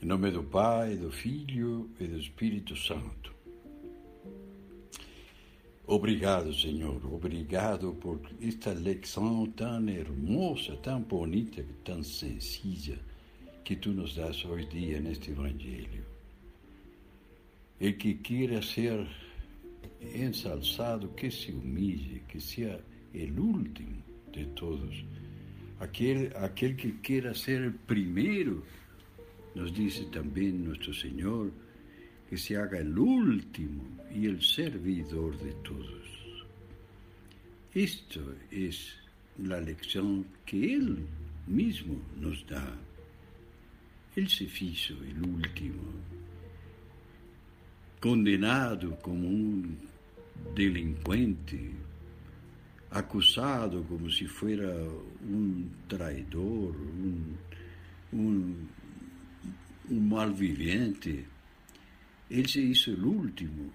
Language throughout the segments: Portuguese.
Em nome do Pai, do Filho e do Espírito Santo. Obrigado, Senhor. Obrigado por esta lição tão hermosa, tão bonita, tão sencilla que tu nos das hoje dia neste Evangelho. El que queira ser ensalzado, que se humilhe, que seja o último de todos. Aquele, aquele que queira ser o primeiro, nos diz também nosso Senhor, que se haga o último e o servidor de todos. Isto é a lección que Ele mesmo nos dá. Ele se fez o último, condenado como um delinquente, acusado como se fosse um traidor, um, um, um malvivente. Ele se hizo o último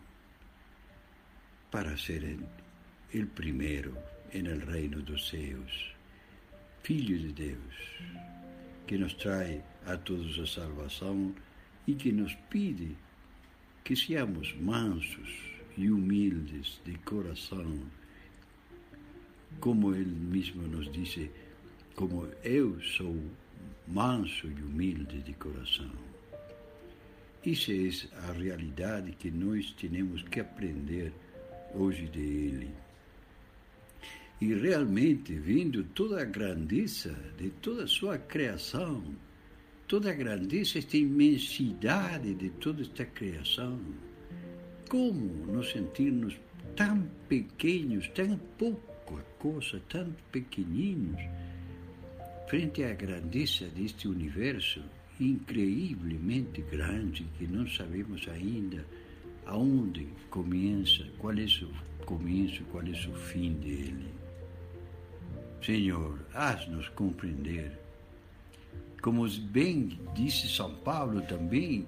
para ser o primeiro no reino dos céus, Filho de Deus, que nos traz a todos a salvação e que nos pede que seamos mansos e humildes de coração, como Ele mesmo nos disse, como eu sou manso e humilde de coração. Isso é a realidade que nós temos que aprender hoje de Ele. E realmente, vendo toda a grandeza de toda a sua criação, toda a grandeza, esta imensidade de toda esta criação, como nos sentirmos tão pequenos, tão pouca coisa, tão pequeninos, frente à grandeza deste universo incrivelmente grande que não sabemos ainda aonde começa, qual é o começo, qual é o fim dele. Senhor, haz-nos compreender. Como bem disse São Paulo também,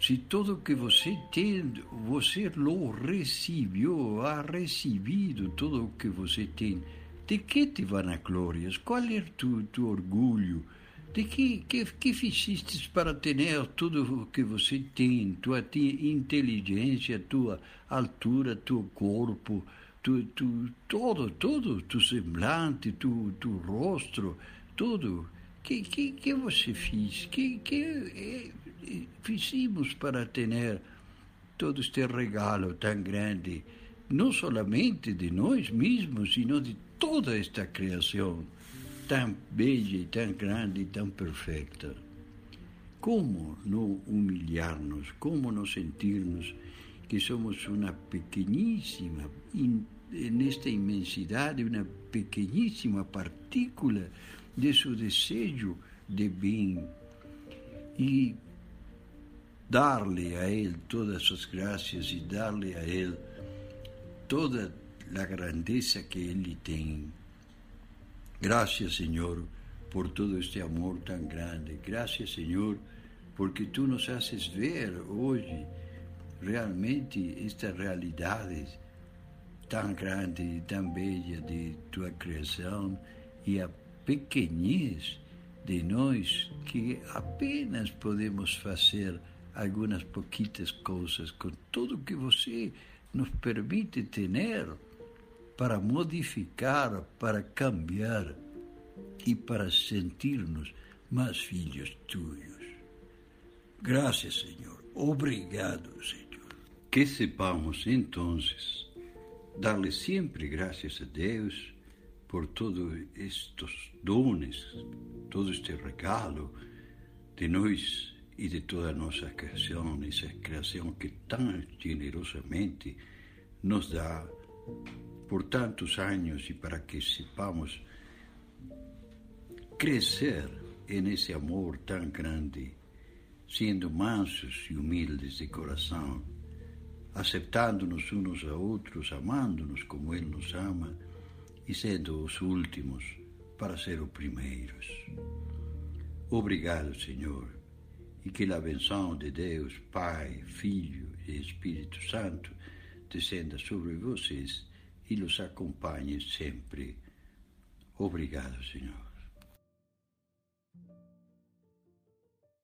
se tudo que você tem, você lo recebeu, ha recebido tudo o que você tem, de que te vanaglorias? Qual é tu, tu orgulho? De que, que, que fizeste para ter tudo o que você tem, tua inteligência, tua altura, teu corpo, tu, tu, todo, todo, tu semblante, tu, tu rosto, tudo. Que, que, que você fez? Que, que eh, fizemos para ter todo este regalo tão grande, não somente de nós mesmos, sino de toda esta criação tão bella e tão grande tão perfeita. Como não humilhar-nos, como não sentir-nos que somos uma pequeníssima, in, nesta imensidade, uma pequeníssima partícula de seu desejo de bem e dar-lhe a Ele todas as graças e dar-lhe a Ele toda a grandeza que Ele tem. Graças, Senhor, por todo este amor tão grande. Graças, Senhor, porque Tu nos haces ver hoje realmente esta realidade tão grande e tão bela de Tua criação e a pequenez de nós que apenas podemos fazer algumas pouquitas coisas com tudo que você nos permite ter para modificar, para cambiar e para sentir-nos mais filhos tuyos. Graças, Senhor. Obrigado, Senhor. Que sepamos, então, dar-lhe sempre graças a Deus por todos estes dones, todo este regalo de nós e de toda a nossa criação, essa criação que tão generosamente nos dá por tantos anos e para que sepamos crescer nesse amor tão grande, sendo mansos e humildes de coração, aceitando-nos uns a amando-nos como Ele nos ama e sendo os últimos para ser os primeiros. Obrigado, Senhor e que a benção de Deus, Pai, Filho e Espírito Santo descenda sobre vocês e los acompanhe sempre. Obrigado, Senhor.